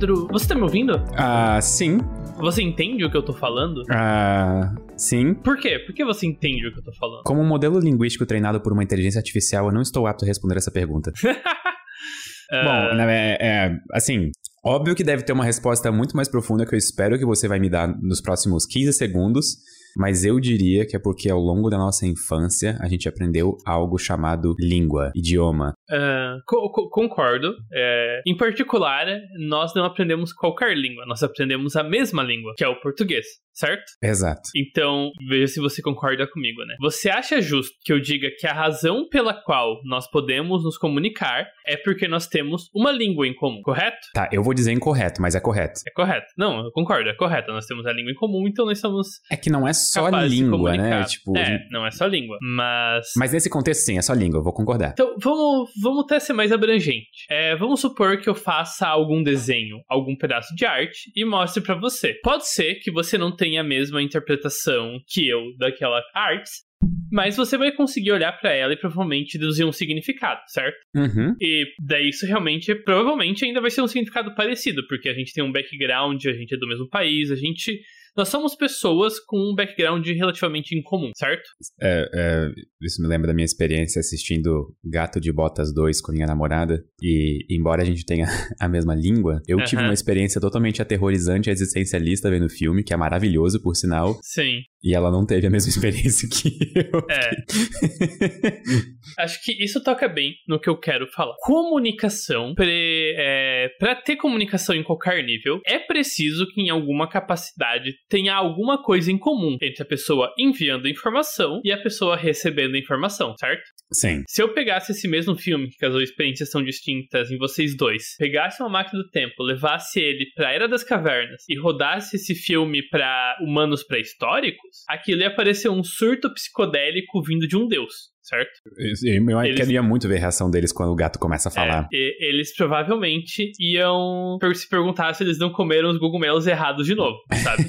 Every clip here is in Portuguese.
Pedro, você tá me ouvindo? Ah, sim. Você entende o que eu tô falando? Ah, sim. Por quê? Por que você entende o que eu tô falando? Como um modelo linguístico treinado por uma inteligência artificial, eu não estou apto a responder essa pergunta. Bom, né, é, é, assim, óbvio que deve ter uma resposta muito mais profunda que eu espero que você vai me dar nos próximos 15 segundos. Mas eu diria que é porque ao longo da nossa infância a gente aprendeu algo chamado língua, idioma. Uh, co co concordo. É, em particular, nós não aprendemos qualquer língua, nós aprendemos a mesma língua, que é o português certo? Exato. Então, veja se você concorda comigo, né? Você acha justo que eu diga que a razão pela qual nós podemos nos comunicar é porque nós temos uma língua em comum, correto? Tá, eu vou dizer incorreto, mas é correto. É correto. Não, eu concordo, é correto. Nós temos a língua em comum, então nós somos. É que não é só língua, né? Tipo, é, não é só língua. Mas. Mas nesse contexto, sim, é só língua, eu vou concordar. Então, vamos, vamos até ser mais abrangente. É, vamos supor que eu faça algum desenho, algum pedaço de arte e mostre para você. Pode ser que você não tenha a mesma interpretação que eu daquela arte, mas você vai conseguir olhar para ela e provavelmente deduzir um significado, certo? Uhum. E daí isso realmente, provavelmente ainda vai ser um significado parecido, porque a gente tem um background, a gente é do mesmo país, a gente nós somos pessoas com um background relativamente incomum, certo? É, é, isso me lembra da minha experiência assistindo Gato de Botas 2 com minha namorada. E, embora a gente tenha a mesma língua, eu tive uma experiência totalmente aterrorizante e existencialista vendo o filme, que é maravilhoso, por sinal. Sim. E ela não teve a mesma experiência que eu. É. Acho que isso toca bem no que eu quero falar. Comunicação, pre, é, para ter comunicação em qualquer nível, é preciso que em alguma capacidade tenha alguma coisa em comum entre a pessoa enviando informação e a pessoa recebendo informação, certo? Sim. Se eu pegasse esse mesmo filme, que as experiências são distintas em vocês dois, pegasse uma máquina do tempo, levasse ele pra Era das Cavernas e rodasse esse filme para humanos pré-históricos, aquilo ia parecer um surto psicodélico vindo de um deus certo? Eu eles... queria muito ver a reação deles quando o gato começa a falar. É, eles provavelmente iam se perguntar se eles não comeram os cogumelos errados de novo, sabe?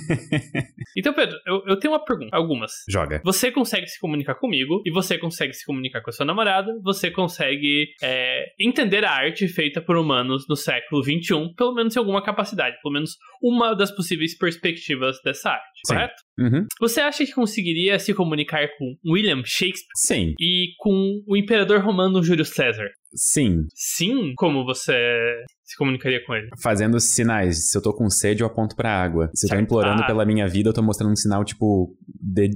então, Pedro, eu, eu, tenho uma pergunta, algumas. Joga. Você consegue se comunicar comigo e você consegue se comunicar com a sua namorada, você consegue é, entender a arte feita por humanos no século XXI, pelo menos em alguma capacidade, pelo menos uma das possíveis perspectivas dessa arte, Sim. correto? Uhum. Você acha que conseguiria se comunicar com William Shakespeare? Sim. E com o imperador romano Júlio César? Sim. Sim? Como você se comunicaria com ele? Fazendo sinais. Se eu tô com sede, eu aponto pra água. Se certo. eu tô implorando ah. pela minha vida, eu tô mostrando um sinal, tipo,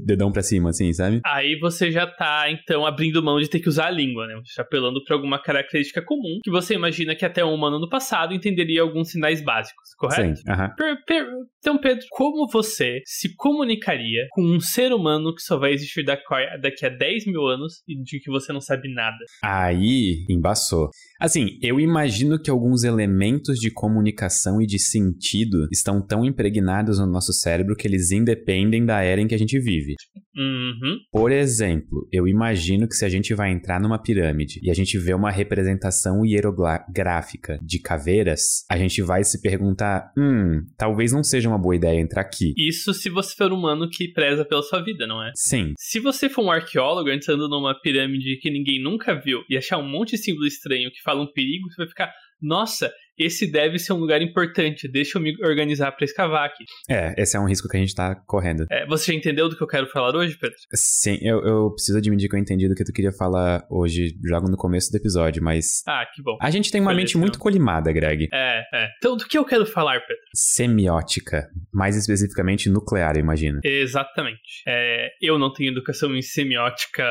dedão pra cima, assim, sabe? Aí você já tá, então, abrindo mão de ter que usar a língua, né? Você tá apelando pra alguma característica comum que você imagina que até um humano no passado entenderia alguns sinais básicos, correto? Sim. Per, per, então, Pedro, como você se comunicaria com um ser humano que só vai existir daqui a 10 mil anos e de que você não sabe nada? Aí, embaçou. Assim, eu imagino que alguns elementos de comunicação e de sentido estão tão impregnados no nosso cérebro que eles independem da era em que a gente vive. Uhum. Por exemplo, eu imagino que se a gente vai entrar numa pirâmide e a gente vê uma representação hierográfica de caveiras, a gente vai se perguntar: hum, talvez não seja uma boa ideia entrar aqui. Isso se você for um humano que preza pela sua vida, não é? Sim. Se você for um arqueólogo entrando numa pirâmide que ninguém nunca viu e achar um monte de símbolo estranho que fala um perigo, você vai ficar: nossa, esse deve ser um lugar importante, deixa eu me organizar para escavar aqui. É, esse é um risco que a gente tá correndo. É, você já entendeu do que eu quero falar hoje, Pedro? Sim, eu, eu preciso admitir que eu entendi do que tu queria falar hoje, logo no começo do episódio, mas. Ah, que bom. A gente tem uma Beleza, mente muito colimada, Greg. É, é. Então, do que eu quero falar, Pedro? Semiótica. Mais especificamente nuclear, eu imagino. Exatamente. É, eu não tenho educação em semiótica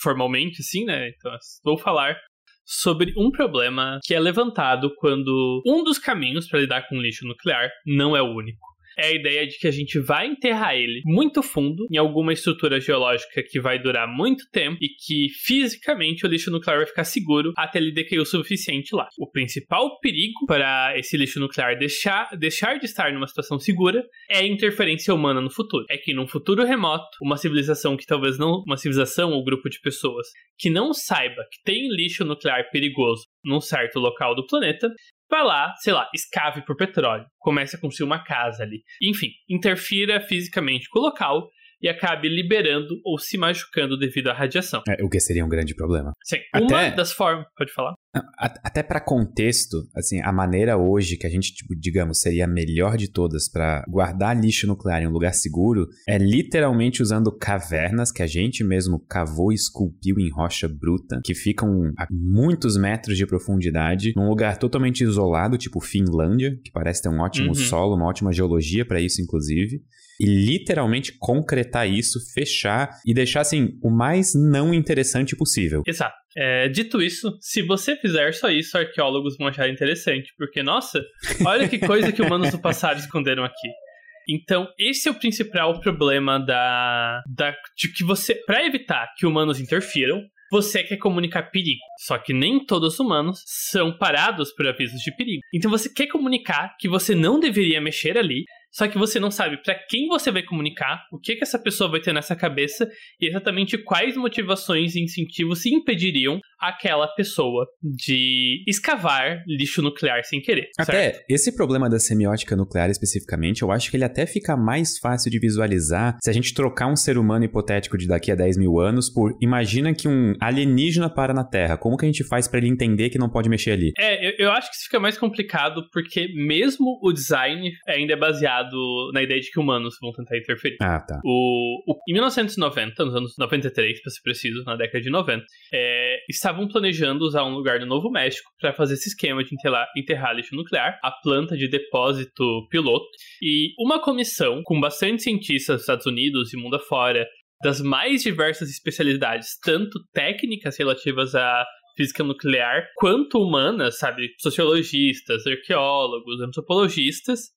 formalmente, assim, né? Então, vou falar sobre um problema que é levantado quando um dos caminhos para lidar com lixo nuclear não é o único é a ideia de que a gente vai enterrar ele muito fundo em alguma estrutura geológica que vai durar muito tempo e que fisicamente o lixo nuclear vai ficar seguro até ele decair o suficiente lá. O principal perigo para esse lixo nuclear deixar, deixar de estar numa situação segura é a interferência humana no futuro. É que num futuro remoto, uma civilização que talvez não, uma civilização ou grupo de pessoas que não saiba que tem lixo nuclear perigoso num certo local do planeta, vai lá, sei lá, escave por petróleo, comece a construir uma casa ali. Enfim, interfira fisicamente com o local e acabe liberando ou se machucando devido à radiação. É, o que seria um grande problema. Sim. Até... Uma das formas. Pode falar. Até para contexto, assim, a maneira hoje que a gente, tipo, digamos, seria a melhor de todas para guardar lixo nuclear em um lugar seguro é literalmente usando cavernas que a gente mesmo cavou e esculpiu em rocha bruta, que ficam a muitos metros de profundidade, num lugar totalmente isolado, tipo Finlândia, que parece ter um ótimo uhum. solo, uma ótima geologia para isso, inclusive e literalmente concretar isso, fechar e deixar assim o mais não interessante possível. Exato. É, dito isso, se você fizer só isso, arqueólogos vão achar interessante, porque nossa, olha que coisa que humanos do passado esconderam aqui. Então, esse é o principal problema da, da de que você, para evitar que humanos interfiram, você quer comunicar perigo. Só que nem todos os humanos são parados por avisos de perigo. Então você quer comunicar que você não deveria mexer ali, só que você não sabe para quem você vai comunicar, o que, que essa pessoa vai ter nessa cabeça e exatamente quais motivações e incentivos impediriam aquela pessoa de escavar lixo nuclear sem querer. Até certo? esse problema da semiótica nuclear especificamente, eu acho que ele até fica mais fácil de visualizar se a gente trocar um ser humano hipotético de daqui a 10 mil anos por imagina que um alienígena para na Terra. Como que a gente faz para ele entender que não pode mexer ali? É, eu, eu acho que isso fica mais complicado porque mesmo o design ainda é baseado na ideia de que humanos vão tentar interferir. Ah, tá. O, o em 1990, nos anos 93, para ser preciso, na década de 90, é, estavam planejando usar um lugar no Novo México para fazer esse esquema de enterrar, enterrar lixo nuclear, a planta de depósito piloto, e uma comissão com bastante cientistas dos Estados Unidos e mundo afora, das mais diversas especialidades, tanto técnicas relativas a física nuclear, quanto humanas, sabe? Sociologistas, arqueólogos, antropologistas,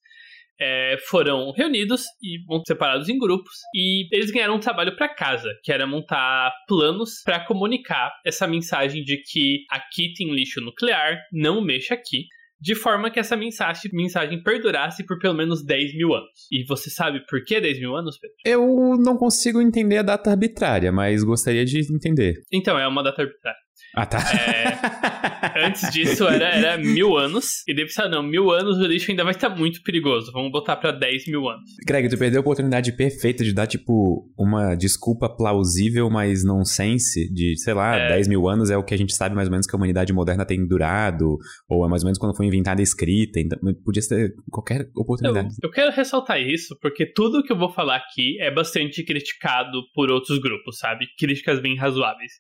é, foram reunidos e separados em grupos e eles ganharam um trabalho para casa, que era montar planos para comunicar essa mensagem de que aqui tem lixo nuclear, não mexa aqui. De forma que essa mensagem, mensagem perdurasse por pelo menos 10 mil anos. E você sabe por que 10 mil anos, Pedro? Eu não consigo entender a data arbitrária, mas gostaria de entender. Então, é uma data arbitrária. Ah, tá. É, antes disso era, era mil anos. E depois, ah, não, mil anos o lixo ainda vai estar muito perigoso. Vamos botar pra 10 mil anos. Greg, tu perdeu a oportunidade perfeita de dar, tipo, uma desculpa plausível, mas nonsense, de, sei lá, é. 10 mil anos é o que a gente sabe mais ou menos que a humanidade moderna tem durado, ou é mais ou menos quando foi inventada a escrita. Então, podia ser qualquer oportunidade. Eu, eu quero ressaltar isso, porque tudo que eu vou falar aqui é bastante criticado por outros grupos, sabe? Críticas bem razoáveis.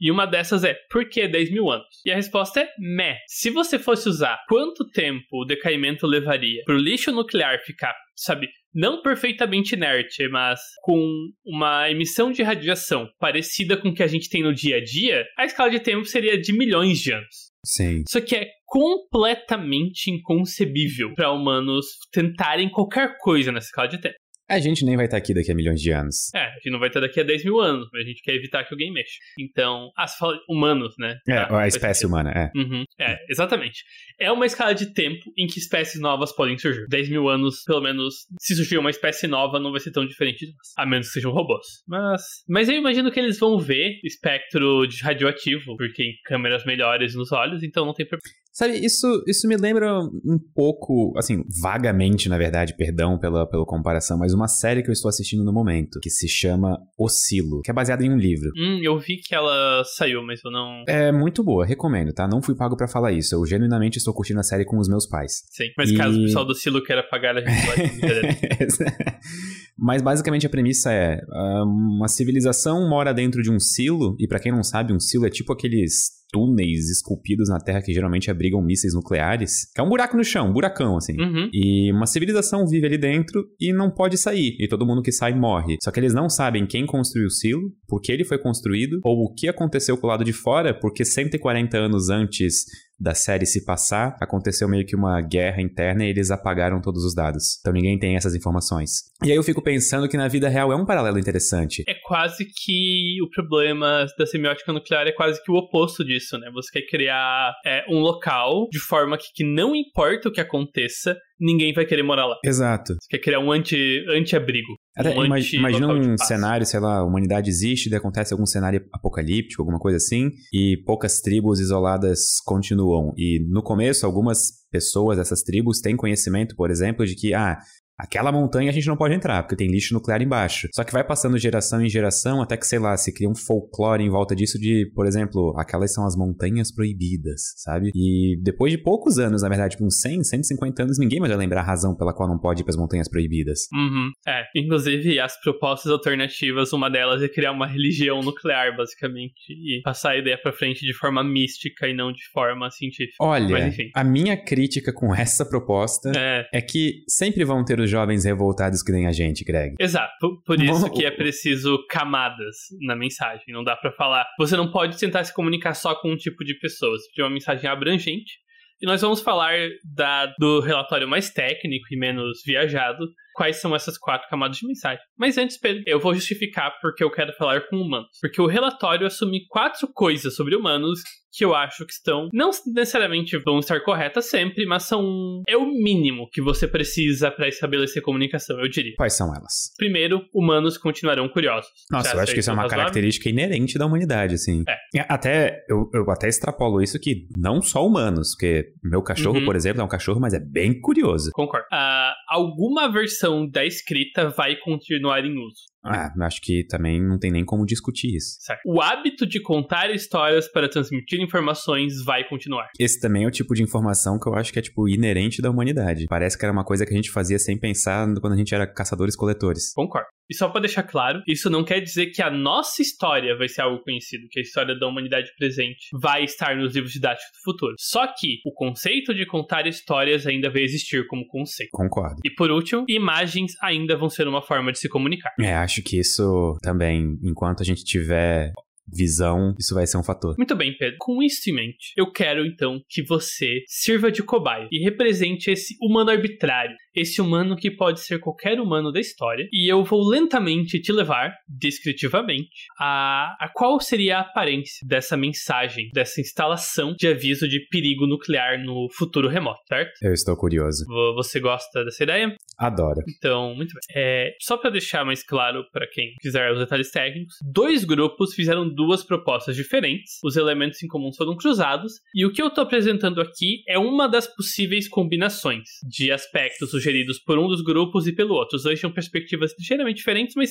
E uma dessas é, por que 10 mil anos? E a resposta é, meh. Se você fosse usar quanto tempo o decaimento levaria para o lixo nuclear ficar, sabe, não perfeitamente inerte, mas com uma emissão de radiação parecida com o que a gente tem no dia a dia, a escala de tempo seria de milhões de anos. Sim. Isso aqui é completamente inconcebível para humanos tentarem qualquer coisa nessa escala de tempo. A gente nem vai estar aqui daqui a milhões de anos. É, a gente não vai estar daqui a 10 mil anos, mas a gente quer evitar que alguém mexa. Então, as humanos, né? É, tá, a espécie humana, é. Uhum, é, exatamente. É uma escala de tempo em que espécies novas podem surgir. 10 mil anos, pelo menos, se surgir uma espécie nova, não vai ser tão diferente de nós. A menos que sejam robôs. Mas, mas eu imagino que eles vão ver espectro de radioativo, porque em câmeras melhores nos olhos, então não tem problema. Sabe, isso, isso me lembra um pouco, assim, vagamente, na verdade, perdão pela, pela comparação, mas uma série que eu estou assistindo no momento, que se chama Oscilo, que é baseada em um livro. Hum, eu vi que ela saiu, mas eu não. É muito boa, recomendo, tá? Não fui pago para falar isso. Eu genuinamente estou curtindo a série com os meus pais. Sim, mas e... caso o pessoal do Oscilo queira pagar, a gente vai. mas basicamente a premissa é: ah, uma civilização mora dentro de um silo, e para quem não sabe, um silo é tipo aqueles túneis esculpidos na Terra que geralmente abrigam mísseis nucleares, que é um buraco no chão, um buracão, assim. Uhum. E uma civilização vive ali dentro e não pode sair. E todo mundo que sai morre. Só que eles não sabem quem construiu o silo, por que ele foi construído, ou o que aconteceu com o lado de fora, porque 140 anos antes da série se passar, aconteceu meio que uma guerra interna e eles apagaram todos os dados. Então ninguém tem essas informações. E aí eu fico pensando que na vida real é um paralelo interessante. É quase que o problema da semiótica nuclear é quase que o oposto disso, né? Você quer criar é, um local de forma que, que não importa o que aconteça, ninguém vai querer morar lá. Exato. Você quer criar um anti-abrigo. Até, um anti imagina um cenário, sei lá, a humanidade existe, daí acontece algum cenário apocalíptico, alguma coisa assim, e poucas tribos isoladas continuam. E no começo, algumas pessoas dessas tribos têm conhecimento, por exemplo, de que, ah, aquela montanha a gente não pode entrar, porque tem lixo nuclear embaixo. Só que vai passando geração em geração até que, sei lá, se cria um folclore em volta disso de, por exemplo, aquelas são as montanhas proibidas, sabe? E depois de poucos anos, na verdade, com uns 100, 150 anos, ninguém mais vai lembrar a razão pela qual não pode ir para as montanhas proibidas. Uhum. É, inclusive as propostas alternativas, uma delas é criar uma religião nuclear, basicamente, e passar a ideia para frente de forma mística e não de forma científica. Olha, a minha crítica com essa proposta é. é que sempre vão ter os jovens revoltados que nem a gente, Greg. Exato. Por isso que é preciso camadas na mensagem. Não dá para falar. Você não pode tentar se comunicar só com um tipo de pessoa. Você precisa de uma mensagem abrangente. E nós vamos falar da, do relatório mais técnico e menos viajado, quais são essas quatro camadas de mensagem. Mas antes, Pedro, eu vou justificar porque eu quero falar com humanos. Porque o relatório assume quatro coisas sobre humanos que eu acho que estão, não necessariamente vão estar corretas sempre, mas são. É o mínimo que você precisa para estabelecer comunicação, eu diria. Quais são elas? Primeiro, humanos continuarão curiosos. Nossa, eu acho que isso é uma característica inerente da humanidade, assim. É. Até, eu, eu até extrapolo isso que não só humanos, porque meu cachorro, uhum. por exemplo, é um cachorro, mas é bem curioso. Concordo. Uh, alguma versão da escrita vai continuar em uso. Ah, acho que também não tem nem como discutir isso. Certo. O hábito de contar histórias para transmitir informações vai continuar. Esse também é o tipo de informação que eu acho que é, tipo, inerente da humanidade. Parece que era uma coisa que a gente fazia sem pensar quando a gente era caçadores-coletores. Concordo. E só para deixar claro, isso não quer dizer que a nossa história vai ser algo conhecido, que a história da humanidade presente vai estar nos livros didáticos do futuro. Só que o conceito de contar histórias ainda vai existir como conceito. Concordo. E por último, imagens ainda vão ser uma forma de se comunicar. É, acho que isso também, enquanto a gente tiver visão, isso vai ser um fator. Muito bem, Pedro. Com isso em mente, eu quero então que você sirva de cobaia e represente esse humano arbitrário, esse humano que pode ser qualquer humano da história, e eu vou lentamente te levar, descritivamente, a, a qual seria a aparência dessa mensagem, dessa instalação de aviso de perigo nuclear no futuro remoto, certo? Eu estou curioso. Você gosta dessa ideia? Adoro. Então, muito bem. É, só para deixar mais claro para quem quiser os detalhes técnicos, dois grupos fizeram duas propostas diferentes, os elementos em comum foram cruzados, e o que eu estou apresentando aqui é uma das possíveis combinações de aspectos sugeridos por um dos grupos e pelo outro. Os dois tinham perspectivas ligeiramente diferentes, mas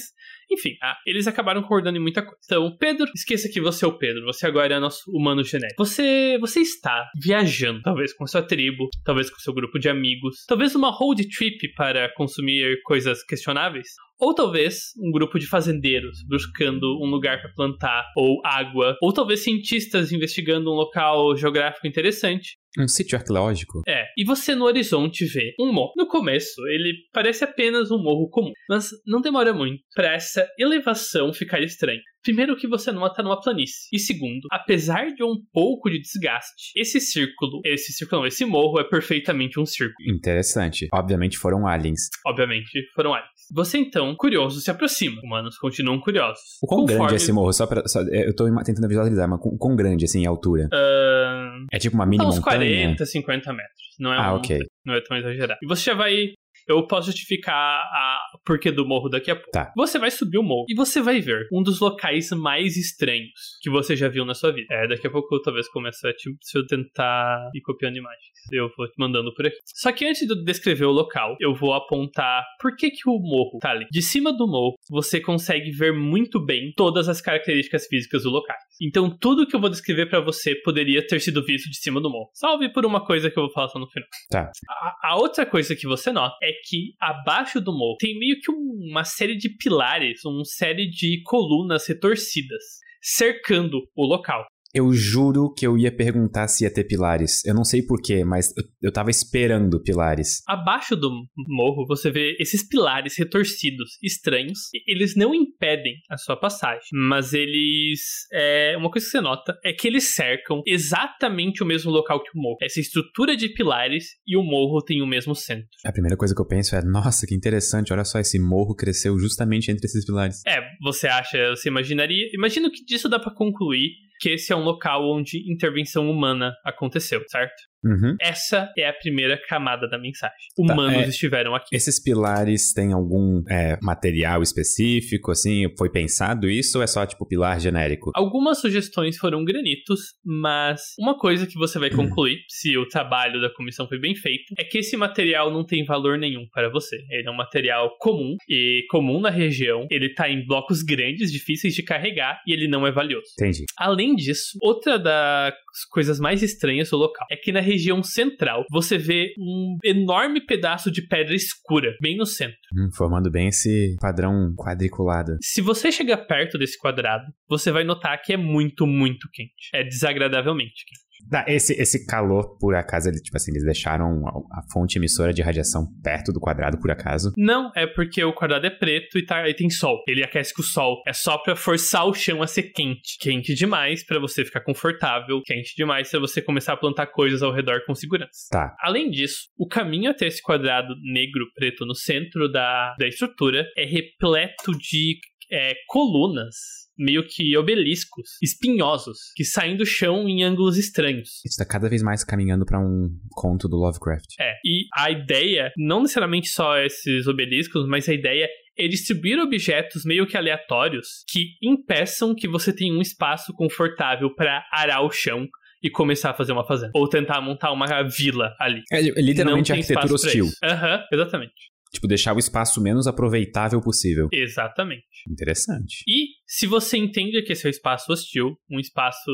enfim, ah, eles acabaram concordando em muita coisa. Então, Pedro, esqueça que você é o Pedro, você agora é nosso humano genérico. Você, você está viajando, talvez com sua tribo, talvez com seu grupo de amigos, talvez uma road trip para consumir coisas questionáveis, ou talvez um grupo de fazendeiros buscando um lugar para plantar ou água, ou talvez cientistas investigando um local geográfico interessante. Um sítio arqueológico? É. E você no horizonte vê um morro. No começo, ele parece apenas um morro comum, mas não demora muito para essa elevação ficar estranha. Primeiro que você nota numa planície. E segundo, apesar de um pouco de desgaste, esse círculo, esse círculo não, esse morro é perfeitamente um círculo. Interessante. Obviamente foram aliens. Obviamente foram aliens. Você então, curioso, se aproxima. Humanos continuam curiosos. O quão Conforme... grande é esse morro? Só pra, só, eu tô tentando visualizar, mas quão, grande, assim, a altura? Uh... É tipo uma mini uns montanha? 40, 50 metros. Não é ah, um, ok. Não é tão exagerado. E você já vai eu posso justificar a porquê do morro daqui a pouco. Tá. Você vai subir o morro e você vai ver um dos locais mais estranhos que você já viu na sua vida. É, daqui a pouco eu talvez comece a te, se eu tentar ir copiando imagens. Eu vou te mandando por aqui. Só que antes de descrever o local, eu vou apontar por que, que o morro tá ali. De cima do morro, você consegue ver muito bem todas as características físicas do local. Então, tudo que eu vou descrever para você poderia ter sido visto de cima do morro. Salve por uma coisa que eu vou falar só no final. Tá. A, a outra coisa que você nota é que abaixo do morro tem meio que uma série de pilares, uma série de colunas retorcidas cercando o local. Eu juro que eu ia perguntar se ia ter pilares. Eu não sei porquê, mas eu, eu tava esperando pilares. Abaixo do morro, você vê esses pilares retorcidos, estranhos. Eles não impedem a sua passagem, mas eles. É, uma coisa que você nota é que eles cercam exatamente o mesmo local que o morro. Essa estrutura de pilares e o morro tem o mesmo centro. A primeira coisa que eu penso é: nossa, que interessante, olha só, esse morro cresceu justamente entre esses pilares. É, você acha, você imaginaria. Imagino que disso dá para concluir que esse é um local onde intervenção humana aconteceu, certo? Uhum. Essa é a primeira camada da mensagem. Humanos Tá, é- estiveram aqui. Esses pilares têm algum é, material específico, assim? Foi pensado isso ou é só, tipo, pilar genérico? Algumas sugestões foram granitos, mas uma coisa que você vai concluir, se o trabalho da comissão foi bem feito, é que esse material não tem valor nenhum para você. Ele é um material comum e comum na região. Ele tá em blocos grandes, difíceis de carregar e ele não é valioso. Entendi. Além disso, outra das coisas mais estranhas do local é que na região central você vê um enorme pedaço de pedra escura, bem no centro. Hum, formando bem esse padrão quadriculado. Se você chegar perto desse quadrado, você vai notar que é muito, muito quente. É desagradavelmente quente. Tá, esse, esse calor, por acaso, ele, tipo assim, eles deixaram a, fonte emissora de radiação perto do quadrado, por acaso? Não, é porque o quadrado é preto e, tá, e tem sol. Ele aquece com o sol. É só pra forçar o chão a ser quente. Quente demais pra você ficar confortável. Quente demais pra você começar a plantar coisas ao redor com segurança. Tá. Além disso, o caminho até esse quadrado negro preto no centro da, da estrutura é repleto de é, colunas, meio que obeliscos, espinhosos, que saem do chão em ângulos estranhos. Isso tá cada vez mais caminhando pra um conto do Lovecraft. É, e a ideia, não necessariamente só esses obeliscos, mas a ideia é distribuir objetos meio que aleatórios que impeçam que você tenha um espaço confortável para arar o chão e começar a fazer uma fazenda. Ou tentar montar uma vila ali. É li- literalmente arquitetura hostil. Aham, exatamente. Tipo, deixar o espaço menos aproveitável possível. Exatamente. Interessante. E se você entende que esse é um espaço hostil, um espaço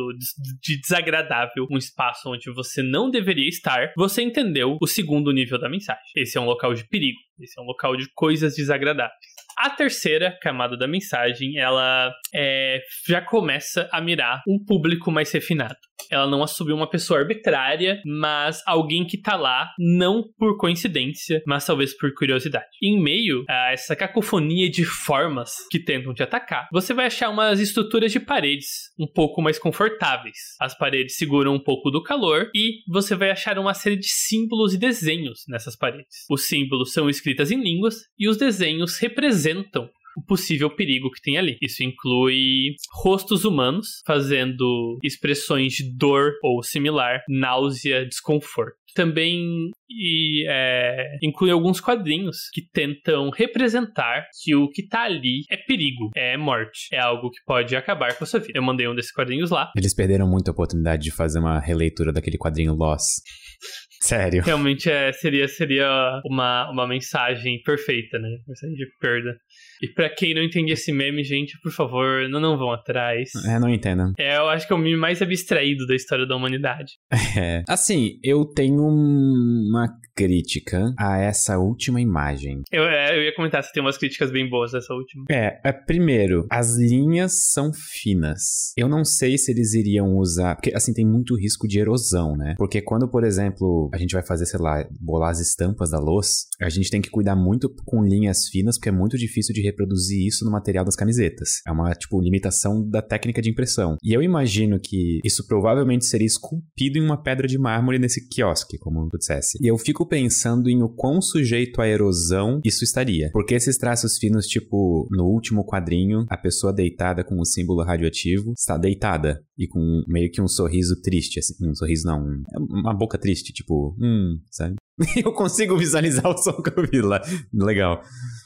de desagradável, um espaço onde você não deveria estar, você entendeu o segundo nível da mensagem. Esse é um local de perigo, esse é um local de coisas desagradáveis. A terceira camada da mensagem, ela é, já começa a mirar um público mais refinado. Ela não assumiu uma pessoa arbitrária, mas alguém que tá lá, não por coincidência, mas talvez por curiosidade. Em meio a essa cacofonia de formas que tentam te atacar, você vai achar umas estruturas de paredes um pouco mais confortáveis. As paredes seguram um pouco do calor e você vai achar uma série de símbolos e desenhos nessas paredes. Os símbolos são escritas em línguas e os desenhos representam o possível perigo que tem ali. Isso inclui rostos humanos fazendo expressões de dor ou similar, náusea, desconforto. Também e, é, inclui alguns quadrinhos que tentam representar que o que tá ali é perigo, é morte, é algo que pode acabar com a sua vida. Eu mandei um desses quadrinhos lá. Eles perderam muito a oportunidade de fazer uma releitura daquele quadrinho Loss. Sério. Realmente é, seria, seria uma, uma mensagem perfeita, né? Mensagem de perda. E pra quem não entende esse meme, gente, por favor, não, não vão atrás. É, não entendo. É, eu acho que é o meme mais abstraído da história da humanidade. É. Assim, eu tenho uma crítica a essa última imagem. Eu, é, eu ia comentar se tem umas críticas bem boas dessa última. É, é, primeiro, as linhas são finas. Eu não sei se eles iriam usar. Porque, assim, tem muito risco de erosão, né? Porque quando, por exemplo, a gente vai fazer, sei lá, bolar as estampas da louça, a gente tem que cuidar muito com linhas finas, porque é muito difícil de reproduzir isso no material das camisetas. É uma, tipo, limitação da técnica de impressão. E eu imagino que isso provavelmente seria esculpido em uma pedra de mármore nesse quiosque, como tu dissesse. E eu fico pensando em o quão sujeito à erosão isso estaria. Porque esses traços finos, tipo, no último quadrinho, a pessoa deitada com o símbolo radioativo está deitada e com meio que um sorriso triste, assim. Um sorriso não, um- uma boca triste, tipo, hum, sabe? Eu consigo visualizar o som que eu vi lá. Legal.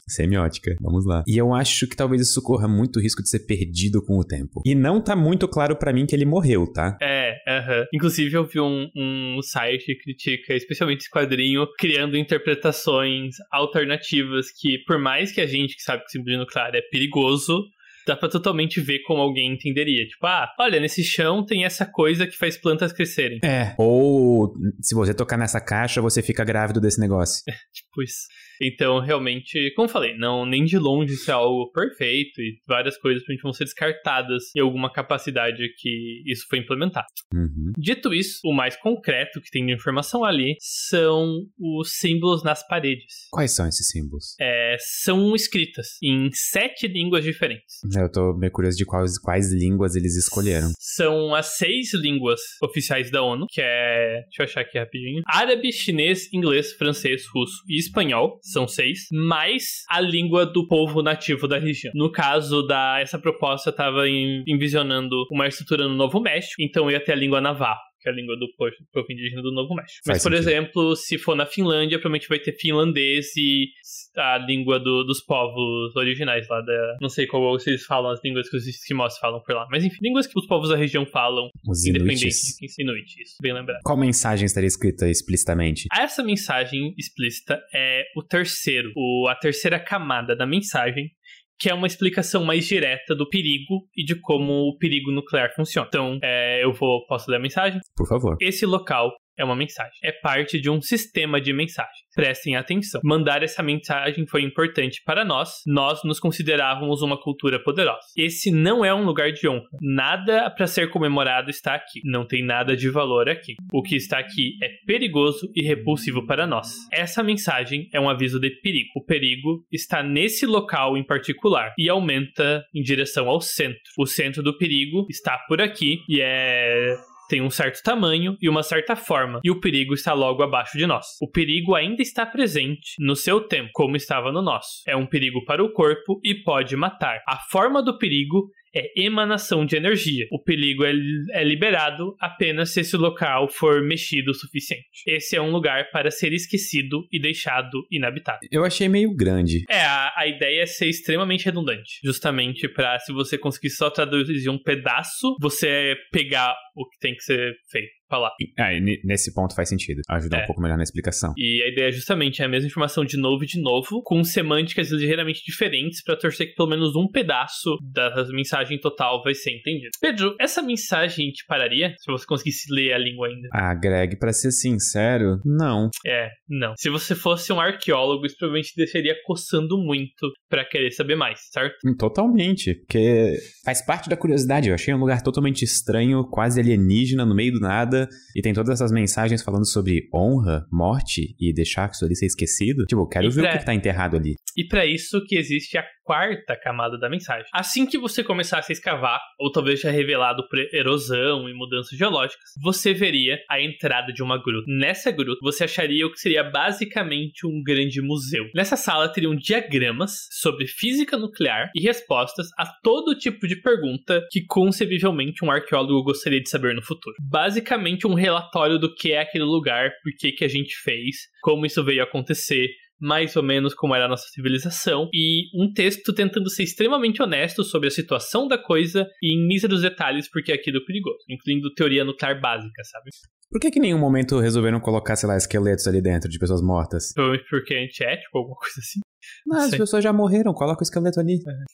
Semiótica. Vamos lá. E eu acho que talvez isso corra muito risco de ser perdido com o tempo. E não tá muito claro pra mim que ele morreu, tá? É, aham. Inclusive, eu vi um, um site que critica especialmente esse quadrinho, criando interpretações alternativas que, por mais que a gente que sabe que o símbolo nuclear é perigoso, dá pra totalmente ver como alguém entenderia. Tipo, ah, olha, nesse chão tem essa coisa que faz plantas crescerem. É. Ou se você tocar nessa caixa, você fica grávido desse negócio. Tipo isso. Então, realmente, como eu falei, não nem de longe isso é algo perfeito e várias coisas provavelmente vão ser descartadas em alguma capacidade que isso foi implementado. Uhum. Dito isso, o mais concreto que tem de informação ali são os símbolos nas paredes. Quais são esses símbolos? É, são escritas em sete línguas diferentes. Eu tô meio curioso de quais, quais línguas eles escolheram. São as seis línguas oficiais da ONU, que é. Deixa eu achar aqui rapidinho: árabe, chinês, inglês, francês, russo e espanhol. São seis. Mais a língua do povo nativo da região. No caso da. Essa proposta estava envisionando uma estrutura no Novo México, então ia ter a língua navarro. Que é a língua do povo indígena do Novo México. Mas, Faz por sentido. exemplo, se for na Finlândia, provavelmente vai ter finlandês e a língua do, dos povos originais lá da. Não sei qual vocês falam, as línguas que os esquimós falam por lá. Mas enfim, línguas que os povos da região falam. Os independente de quem se inuit, isso, bem lembrado. Qual mensagem estaria escrita explicitamente? Essa mensagem explícita é o terceiro, o, a terceira camada da mensagem, que é uma explicação mais direta do perigo e de como o perigo nuclear funciona. Então, é, eu vou. Posso ler a mensagem? Por favor. Esse local é uma mensagem. É parte de um sistema de mensagens. Prestem atenção. Mandar essa mensagem foi importante para nós. Nós nos considerávamos uma cultura poderosa. Esse não é um lugar de honra. Nada para ser comemorado está aqui. Não tem nada de valor aqui. O que está aqui é perigoso e repulsivo para nós. Essa mensagem é um aviso de perigo. O perigo está nesse local em particular e aumenta em direção ao centro. O centro do perigo está por aqui e é tem um certo tamanho e uma certa forma, e o perigo está logo abaixo de nós. O perigo ainda está presente no seu tempo, como estava no nosso. É um perigo para o corpo e pode matar. A forma do perigo é emanação de energia. O perigo é, é, liberado apenas se esse local for mexido o suficiente. Esse é um lugar para ser esquecido e deixado inabitado. Eu achei meio grande. É, a, a ideia é ser extremamente redundante. Justamente para, se você conseguir só traduzir um pedaço, você pegar o que tem que ser feito falar. É, nesse ponto faz sentido. Ajuda é. um pouco melhor na explicação. E a ideia é justamente a mesma informação de novo e de novo, com semânticas ligeiramente diferentes para torcer que pelo menos um pedaço da mensagem total vai ser entendido. Pedro, essa mensagem te pararia se você conseguisse ler a língua ainda? Ah, Greg, para ser sincero, não. É, não. Se você fosse um arqueólogo, isso provavelmente deixaria coçando muito para querer saber mais, certo? Hum, totalmente, porque faz parte da curiosidade. Eu achei um lugar totalmente estranho, quase alienígena, no meio do nada e tem todas essas mensagens falando sobre honra, morte e deixar isso ali ser esquecido. Tipo, eu quero e ver pra... o que tá enterrado ali. E para isso que existe a quarta camada da mensagem. Assim que você começasse a escavar, ou talvez já revelado por erosão e mudanças geológicas, você veria a entrada de uma gruta. Nessa gruta, você acharia o que seria basicamente um grande museu. Nessa sala teriam diagramas sobre física nuclear e respostas a todo tipo de pergunta que concebivelmente um arqueólogo gostaria de saber no futuro. Basicamente um relatório do que é aquele lugar, por que que a gente fez, como isso veio acontecer, mais ou menos como era a nossa civilização, e um texto tentando ser extremamente honesto sobre a situação da coisa e em míseros detalhes porque aquilo é perigoso, incluindo teoria nuclear básica, sabe? Por que que em nenhum momento resolveram colocar, sei lá, esqueletos ali dentro de pessoas mortas? Provavelmente porque é antiético, alguma coisa assim. Não, as pessoas já morreram, coloca o esqueleto ali. É.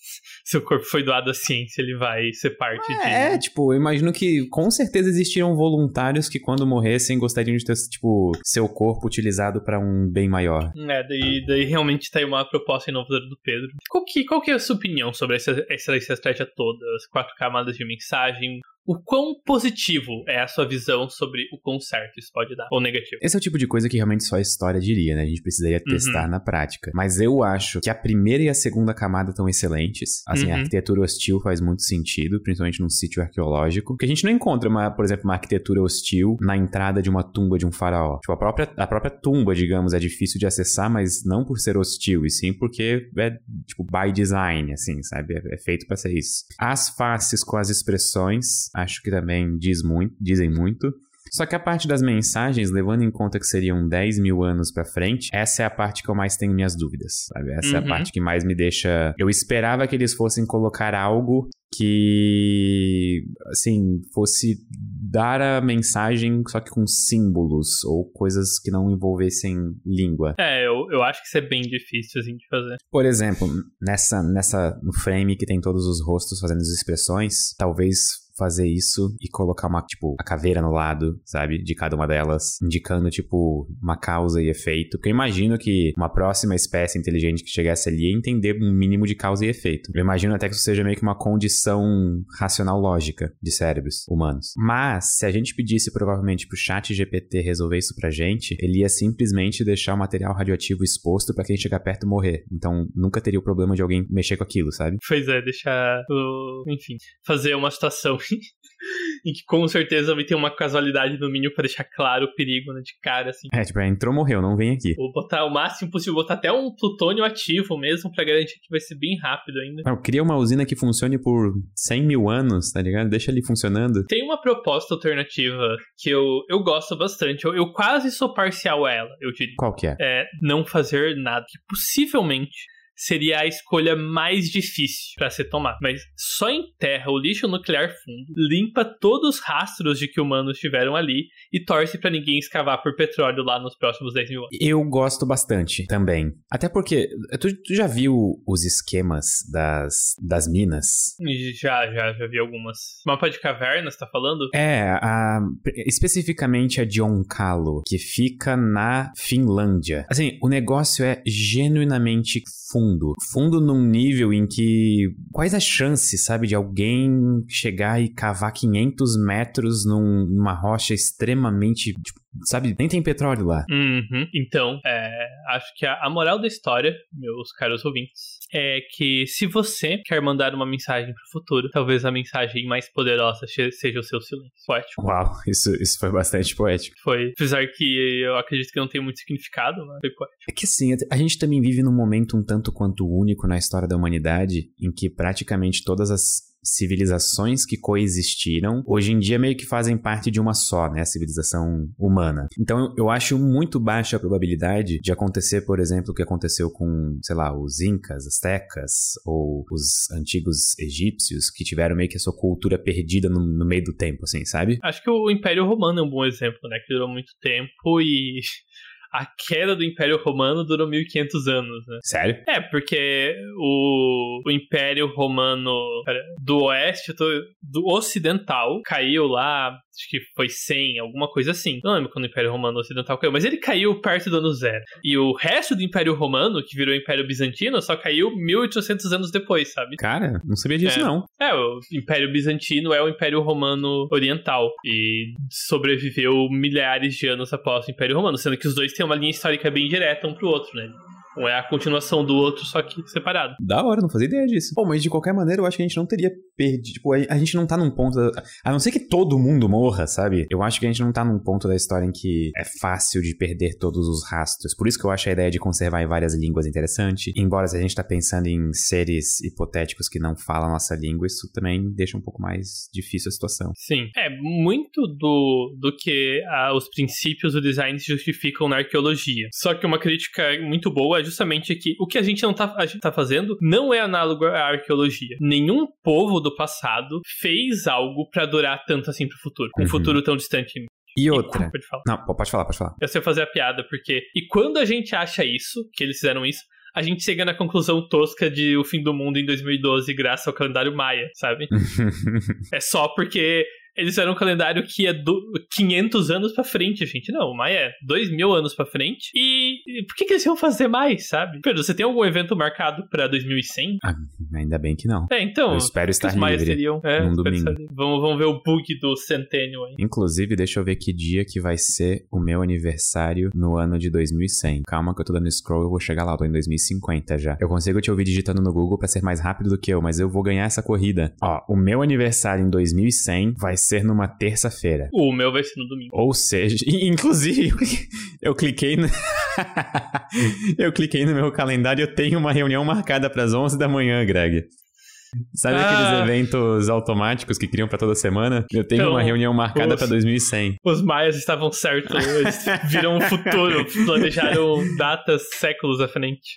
Se o corpo foi doado à ciência, ele vai ser parte é, de. É, tipo, eu imagino que com certeza existiram voluntários que quando morressem gostariam de ter, tipo, seu corpo utilizado para um bem maior. É, daí, daí realmente tá aí uma proposta inovadora do Pedro. Qual que, qual que é a sua opinião sobre essa, essa estratégia toda? As quatro camadas de mensagem, o quão positivo é a sua visão sobre o quão certo isso pode dar, ou negativo. Esse é o tipo de coisa que realmente só a história diria, né? A gente precisaria uhum. testar na prática. Mas eu acho que a primeira e a segunda camada estão excelentes. Assim, uhum. a arquitetura hostil faz muito sentido, principalmente num sítio arqueológico, que a gente não encontra, uma, por exemplo, uma arquitetura hostil na entrada de uma tumba de um faraó. Tipo, a própria, a própria tumba, digamos, é difícil de acessar, mas não por ser hostil, e sim porque é, tipo, by design, assim, sabe? É, é feito para ser isso. As faces com as expressões acho que também diz muito, dizem muito. Só que a parte das mensagens, levando em conta que seriam 10 mil anos pra frente, essa é a parte que eu mais tenho minhas dúvidas, sabe? Essa uhum. é a uhum. parte que mais me deixa. Eu esperava que eles fossem colocar algo que, assim, fosse dar a mensagem só que com símbolos ou coisas que não envolvessem língua. É, eu, eu acho que isso é bem difícil, assim, de fazer. Por exemplo, nessa, nessa, no frame que tem todos os rostos fazendo as expressões, talvez fazer isso e colocar uma, tipo, a caveira no lado, sabe? De cada uma delas, indicando, tipo, uma causa e efeito. Porque eu imagino que uma próxima espécie inteligente que chegasse ali ia entender um mínimo de causa e efeito. Eu imagino até que isso seja meio que uma condição racional lógica de cérebros humanos. Mas, se a gente pedisse provavelmente pro chat GPT resolver isso pra gente, ele ia simplesmente deixar o material radioativo exposto para quem chegar perto morrer. Então, nunca teria o problema de alguém mexer com aquilo, sabe? Pois é, deixar o... Enfim, fazer uma situação e que com certeza vai ter uma casualidade no mínimo pra deixar claro o perigo, né, de cara, assim. É, tipo, entrou, morreu, não vem aqui. Vou botar o máximo possível, botar até um plutônio ativo mesmo pra garantir que vai ser bem rápido ainda. Não, cria uma usina que funcione por 100 mil anos, tá ligado? Deixa ele funcionando. Tem uma proposta alternativa que eu, eu gosto bastante, eu, eu quase sou parcial a ela, eu diria. Qual que é? É não fazer nada, que possivelmente seria a escolha mais difícil para ser tomada. Mas só enterra o lixo nuclear fundo, limpa todos os rastros de que humanos estiveram ali e torce para ninguém escavar por petróleo lá nos próximos 10 mil anos. Eu gosto bastante também. Até porque, tu, tu já viu os esquemas das, das minas? Já, já, já vi algumas. Mapa de cavernas, tá falando? É, a, especificamente a de Onkalo, que fica na Finlândia. Assim, o negócio é genuinamente fundo. Fundo num nível em que. Quais as chances, sabe, de alguém chegar e cavar 500 metros num, numa rocha extremamente. Tipo, sabe, nem tem petróleo lá. Uhum. Então, é, acho que a, a, moral da história, meus caros ouvintes, é que se você quer mandar uma mensagem pro futuro, talvez a mensagem mais poderosa seja o seu silêncio. Poético. Uau, isso, isso foi bastante poético. Foi, apesar que eu acredito que não tem muito significado, mas foi poético. É que assim, a gente também vive num momento um tanto quanto único na história da humanidade, em que praticamente todas as civilizações que coexistiram, hoje em dia meio que fazem parte de uma só, né? A civilização humana. Então eu acho muito baixa a probabilidade de acontecer, por exemplo, o que aconteceu com, sei lá, os incas, astecas ou os antigos egípcios que tiveram meio que a sua cultura perdida no, no meio do tempo, assim, sabe? Acho que o Império Romano é um bom exemplo, né? Que durou muito tempo e a queda do Império Romano durou 1500 anos, né? Sério? É, porque o, o Império Romano do Oeste, do Ocidental, caiu lá acho que foi 100, alguma coisa assim. Não lembro quando o Império Romano Ocidental caiu, mas ele caiu perto do ano zero. E o resto do Império Romano, que virou Império Bizantino, só caiu 1800 anos depois, sabe? Cara, não sabia disso é. não. É, o Império Bizantino é o Império Romano Oriental e sobreviveu milhares de anos após o Império Romano, sendo que os dois têm uma linha histórica bem direta um pro outro, né? Um é a continuação do outro, só que separado. Da hora, não fazia ideia disso. Bom, mas de qualquer maneira, eu acho que a gente não teria perdido. Tipo, a gente não tá num ponto. Da... A não ser que todo mundo morra, sabe? Eu acho que a gente não tá num ponto da história em que é fácil de perder todos os rastros. Por isso que eu acho a ideia de conservar em várias línguas interessante. Embora se a gente tá pensando em seres hipotéticos que não falam a nossa língua, isso também deixa um pouco mais difícil a situação. Sim. É, muito do, do que ah, os princípios do design se justificam na arqueologia. Só que uma crítica muito boa é justamente que o que a gente não tá, a gente tá fazendo não é análogo à arqueologia. Nenhum povo do passado fez algo para durar tanto assim pro futuro, com uhum. um futuro tão distante. E outra. E, pode falar. Não, pode falar, pode falar. Eu sei fazer a piada, porque. E quando a gente acha isso, que eles fizeram isso, a gente chega na conclusão tosca de o fim do mundo em 2012 graças ao calendário Maia, sabe? é só porque eles fizeram um calendário que é do 500 anos pra frente, gente. Não, o Maia é 2 mil anos pra frente. E, e por que, que eles iam fazer mais, sabe? Pedro, você tem algum evento marcado pra 2100? Ah, ainda bem que não. É, então. Eu espero estar os livre teriam, é, num domingo. Vamos, vamos ver o bug do Centennial aí. Inclusive, deixa eu ver que dia que vai ser o meu aniversário no ano de 2100. Calma que eu tô dando scroll, eu vou chegar lá, eu tô em 2050 já. Eu consigo te ouvir digitando no Google pra ser mais rápido do que eu, mas eu vou ganhar essa corrida. Ó, o meu aniversário em 2100 vai ser numa terça-feira. O meu vai ser no domingo. Ou seja, inclusive, eu cliquei no... eu cliquei no meu calendário e eu tenho uma reunião marcada para as 11 da manhã, Greg. Sabe ah. aqueles eventos automáticos que criam para toda semana? Eu tenho então, uma reunião marcada para 2100. Os maias estavam certos, eles viram o futuro, planejaram datas séculos à frente.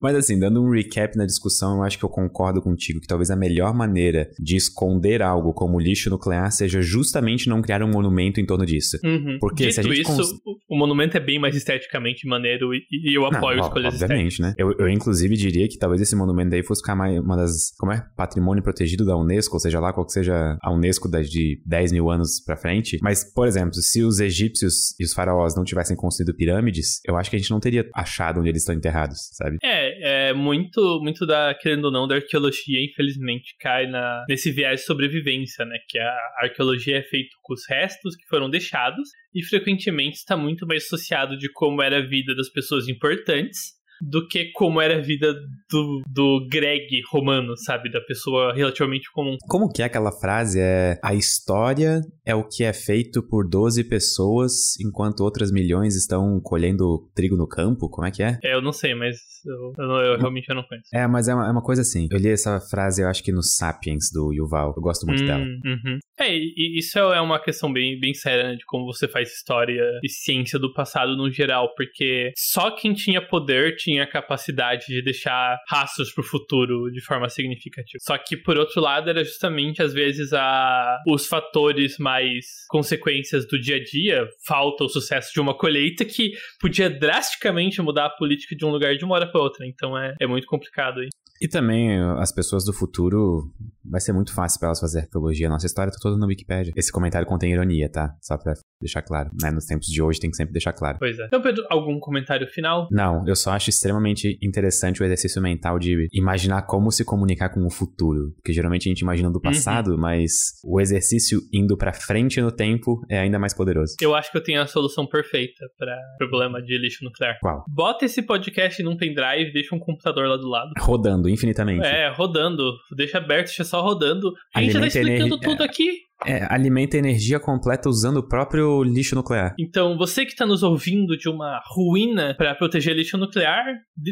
Mas assim, dando um recap na discussão, eu acho que eu concordo contigo que talvez a melhor maneira de esconder algo como lixo nuclear seja justamente não criar um monumento em torno disso. Uhum. Porque Dito se a gente isso, cons... o monumento é bem mais esteticamente maneiro e, eu apoio não, escolhas Obviamente, né? Eu, eu, inclusive diria que talvez esse monumento aí fosse ficar mais uma das, como é? Patrimônio protegido da Unesco, ou seja lá qual que seja a Unesco de 10 mil anos pra frente. Mas, por exemplo, se os egípcios e os faraós não tivessem construído pirâmides, eu acho que a gente não teria achado onde eles estão enterrados, sabe? É, é, muito, muito da, querendo ou não, da arqueologia, infelizmente, cai na, nesse viés de sobrevivência, né? Que a arqueologia é feita com os restos que foram deixados e frequentemente está muito mais associado de como era a vida das pessoas importantes do que como era a vida do, do Greg romano, sabe? Da pessoa relativamente comum. Como que é aquela frase? É a história é o que é feito por 12 pessoas enquanto outras milhões estão colhendo trigo no campo? Como é que é? É, eu não sei, mas eu, eu, eu realmente eu não conheço. É, mas é uma, é uma, coisa assim. Eu li essa frase, eu acho que no Sapiens, do Yuval. Eu gosto muito hum, dela. Uhum. É, e isso é uma questão bem, bem séria, né, de como você faz história e ciência do passado no geral, porque só quem tinha poder tinha a capacidade de deixar rastros pro futuro de forma significativa. Só que, por outro lado, era justamente, às vezes, a, os fatores mais consequências do dia a dia, falta o sucesso de uma colheita que podia drasticamente mudar a política de um lugar de uma hora outra. Então é, é muito complicado aí. E também as pessoas do futuro vai ser muito fácil para elas fazer arqueologia. Nossa história tá toda no Wikipedia. Esse comentário contém ironia, tá? Só pra deixar claro. Né? Nos tempos de hoje tem que sempre deixar claro. Pois é. Então, Pedro, algum comentário final? Não, eu só acho extremamente interessante o exercício mental de imaginar como se comunicar com o futuro. Porque geralmente a gente imagina do passado, uhum. mas o exercício indo para frente no tempo é ainda mais poderoso. Eu acho que eu tenho a solução perfeita para problema de lixo nuclear. Qual? Bota esse podcast num pendrive, deixa um computador lá do lado. Rodando infinitamente. É, rodando. Deixa aberto, deixa só rodando. A gente tá explicando tudo aqui. É, alimenta energia completa usando o próprio lixo nuclear. Então, você que está nos ouvindo de uma ruína para proteger lixo nuclear,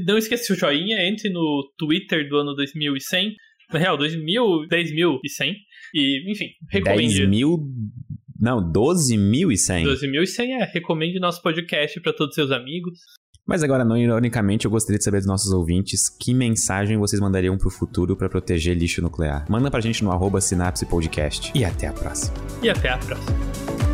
não esqueça o joinha, entre no Twitter do ano 2100. Na real, 2000, 10.100. E, enfim, recomende. 10 mil. Não, 12.100. 12.100 é. Recomende nosso podcast para todos os seus amigos. Mas agora, não ironicamente, eu gostaria de saber dos nossos ouvintes que mensagem vocês mandariam pro futuro para proteger lixo nuclear. Manda pra gente no arroba Sinapse Podcast. E até a próxima. E até a próxima.